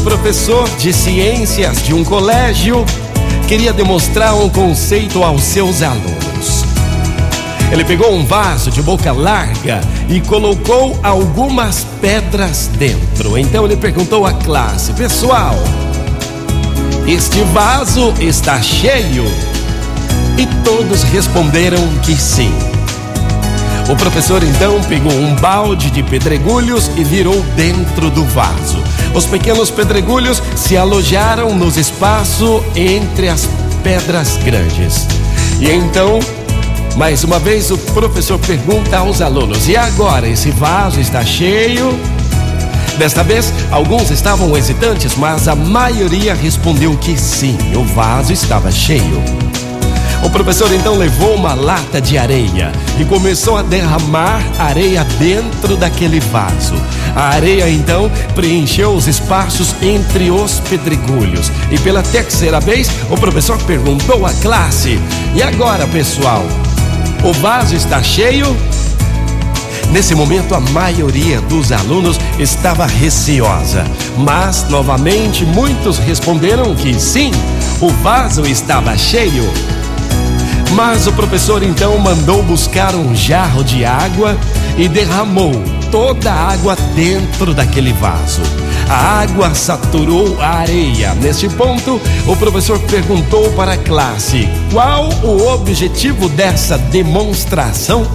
professor de ciências de um colégio queria demonstrar um conceito aos seus alunos. Ele pegou um vaso de boca larga e colocou algumas pedras dentro. Então ele perguntou à classe: Pessoal, este vaso está cheio? E todos responderam que sim. O professor então pegou um balde de pedregulhos e virou dentro do vaso. Os pequenos pedregulhos se alojaram nos espaços entre as pedras grandes. E então, mais uma vez, o professor pergunta aos alunos: e agora esse vaso está cheio? Desta vez, alguns estavam hesitantes, mas a maioria respondeu que sim, o vaso estava cheio. O professor então levou uma lata de areia e começou a derramar areia dentro daquele vaso. A areia então preencheu os espaços entre os pedregulhos. E pela terceira vez, o professor perguntou à classe: E agora, pessoal? O vaso está cheio? Nesse momento, a maioria dos alunos estava receosa, mas novamente muitos responderam que sim, o vaso estava cheio. Mas o professor então mandou buscar um jarro de água e derramou toda a água dentro daquele vaso. A água saturou a areia. Neste ponto, o professor perguntou para a classe qual o objetivo dessa demonstração.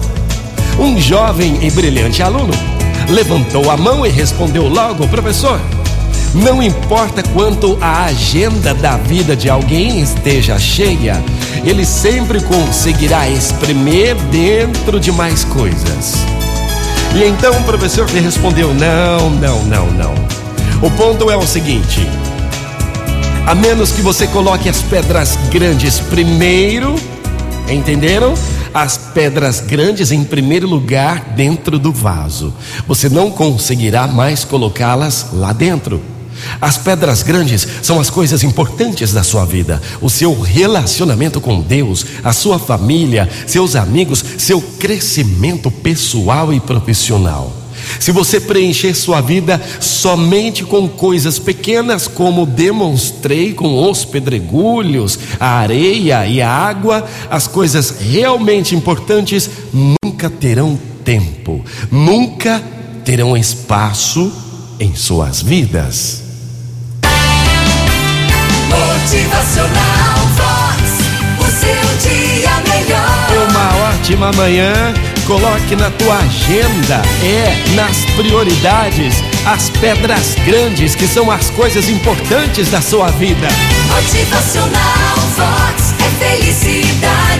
Um jovem e brilhante aluno levantou a mão e respondeu logo: Professor, não importa quanto a agenda da vida de alguém esteja cheia, ele sempre conseguirá espremer dentro de mais coisas. E então o professor lhe respondeu: Não, não, não, não. O ponto é o seguinte: a menos que você coloque as pedras grandes primeiro, entenderam? As pedras grandes em primeiro lugar dentro do vaso. Você não conseguirá mais colocá-las lá dentro. As pedras grandes são as coisas importantes da sua vida, o seu relacionamento com Deus, a sua família, seus amigos, seu crescimento pessoal e profissional. Se você preencher sua vida somente com coisas pequenas, como demonstrei com os pedregulhos, a areia e a água, as coisas realmente importantes nunca terão tempo, nunca terão espaço em suas vidas. Motivacional Vox, o seu dia melhor. Uma ótima manhã. Coloque na tua agenda, é nas prioridades, as pedras grandes que são as coisas importantes da sua vida. Motivacional Vox é felicidade,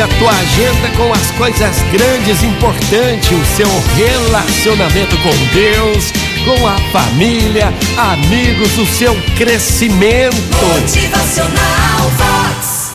A tua agenda com as coisas grandes importantes, o seu relacionamento com Deus, com a família, amigos, o seu crescimento. Motivacional.